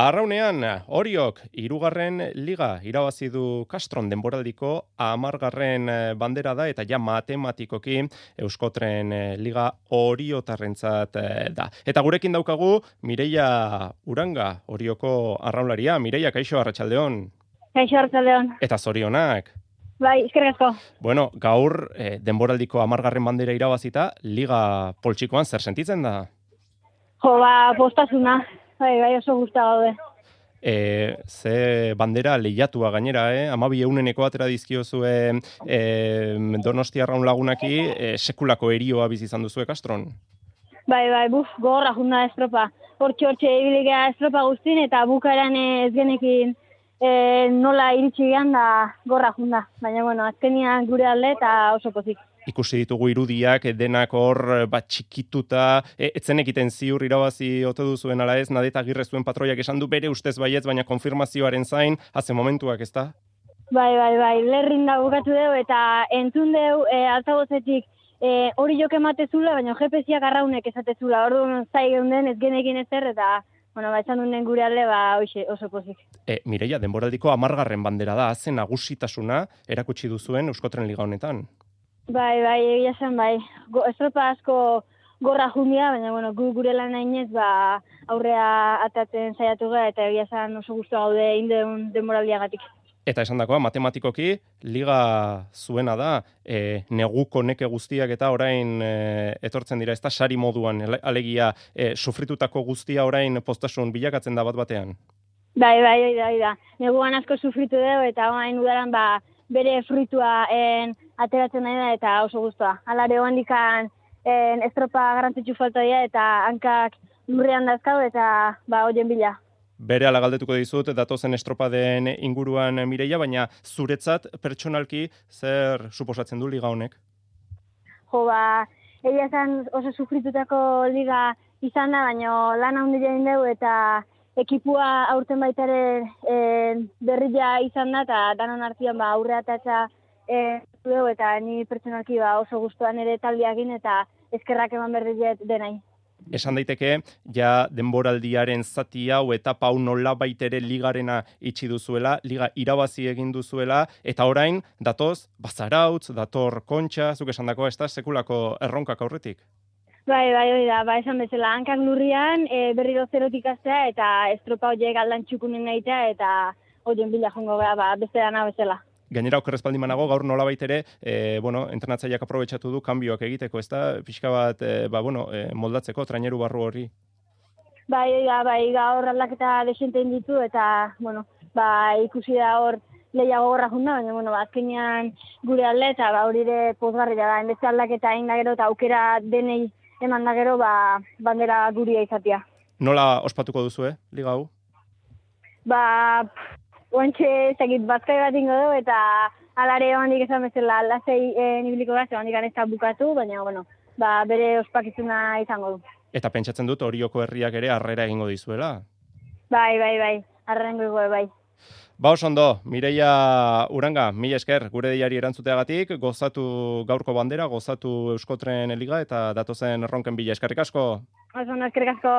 Arraunean, horiok, irugarren liga irabazi du Kastron denboraldiko amargarren eh, bandera da eta ja matematikoki Euskotren eh, liga horiotarrentzat eh, da. Eta gurekin daukagu Mireia Uranga, horioko arraunlaria. Mireia, kaixo, arratsaldeon. Kaixo, arratsaldeon. Eta zorionak. Bai, eskerrik Bueno, gaur denboraldiko amargarren bandera irabazita, liga poltsikoan zer sentitzen da? Jo, ba, postasuna. Bai, bai, oso gusta gaude. E, ze bandera lehiatua gainera, eh? Amabi euneneko atera dizkiozue e, donosti arraun lagunaki e, sekulako erioa bizi izan duzu Kastron? Bai, bai, buf, gorra junda estropa. Hortxe, hortxe, ebiligea estropa guztin eta bukaeran ez genekin e, nola iritsi gehan da gorra junda. Baina, bueno, azkenian gure alde eta oso pozik ikusi ditugu irudiak denak hor bat txikituta e, etzen egiten ziur irabazi ote duzuen ala ez nadeta agirre zuen patroiak esan du bere ustez baietz baina konfirmazioaren zain haze momentuak ezta Bai bai bai lerrin da bukatu deu eta entzun deu e, altabozetik e, hori joke ematezula baina GPS-ak arraunek esatezula orduan zai geunden ez genekin ezer eta Bueno, ba, esan dunen gure alde, ba, oixe, oso pozik. E, Mireia, denboraldiko amargarren bandera da, zen nagusitasuna erakutsi duzuen Euskotren Liga honetan. Bai, bai, egia zen, bai. Go, estropa asko gorra jundia, baina, bueno, gu, gure lan nainez, ba, aurrea atatzen saiatu gara, eta egia zen oso guztu gaude indeun denboraldia gatik. Eta esan dakoa, matematikoki, liga zuena da, e, neguko neke guztiak eta orain e, etortzen dira, ez da sari moduan, alegia, e, sufritutako guztia orain postasun bilakatzen da bat batean? Bai, bai, bai, bai, bai. Neguan asko sufritu dugu, eta orain udaran, ba, bere fruitua en, ateratzen da eta oso guztua. Alare hoan dikan estropa garrantzitsu falta dira eta hankak lurrean dazkau eta ba, oien bila. Bere ala galdetuko dizut, datozen estropa den inguruan mireia, baina zuretzat pertsonalki zer suposatzen du liga honek? Jo, ba, egia esan oso sufritutako liga izan da, baina lan handi jain dugu eta ekipua aurten baita ere e, berria izan da, eta danon artian ba, aurre atatza e, eta ni pertsonalki ba, oso guztuan ere taldiakin eta eskerrak eman berriet denai. Esan daiteke, ja denboraldiaren zati hau eta pau nola baitere ligarena itxi duzuela, liga irabazi egin duzuela, eta orain, datoz, bazarautz, dator kontxa, zuk esan dako, ez da, sekulako erronkak aurretik? Bai, bai, bai, da, ba, esan bezala, hankak lurrian, e, berri dozerotik aztea, eta estropa horiek aldan txukunen nahitea, eta horien bila jongo gara, ba, beste dana bezala. Gainera, okerrezpaldi manago, gaur nola baitere, e, bueno, entrenatzaileak aprobetsatu du, kanbioak egiteko, ez da, pixka bat, e, ba, bueno, e, moldatzeko, traineru barru hori. Bai, bai, bai, gaur aldaketa desenten ditu, eta, bueno, ba, ikusi da hor, lehiago gorra junda, baina, bueno, ba, azkenean gure alde, eta ba, hori ere pozgarri da, enbeste aldaketa egin da gero, eta aukera denei eman da gero ba, bandera guria izatea. Nola ospatuko duzu, eh, liga hau? Ba, oantxe zekit batzkai bat ingo du, eta alare handik esan bezala lasei e, nibiliko gaz, handik ez bukatu, baina, bueno, ba, bere ospakizuna izango du. Eta pentsatzen dut horioko herriak ere harrera egingo dizuela? Bai, bai, bai, harrengo bai. Ba ondo, Mireia Uranga, mila esker, gure diari erantzuteagatik, gozatu gaurko bandera, gozatu Euskotren Liga eta datozen erronken bila eskerrik asko. Oso, eskerrik asko.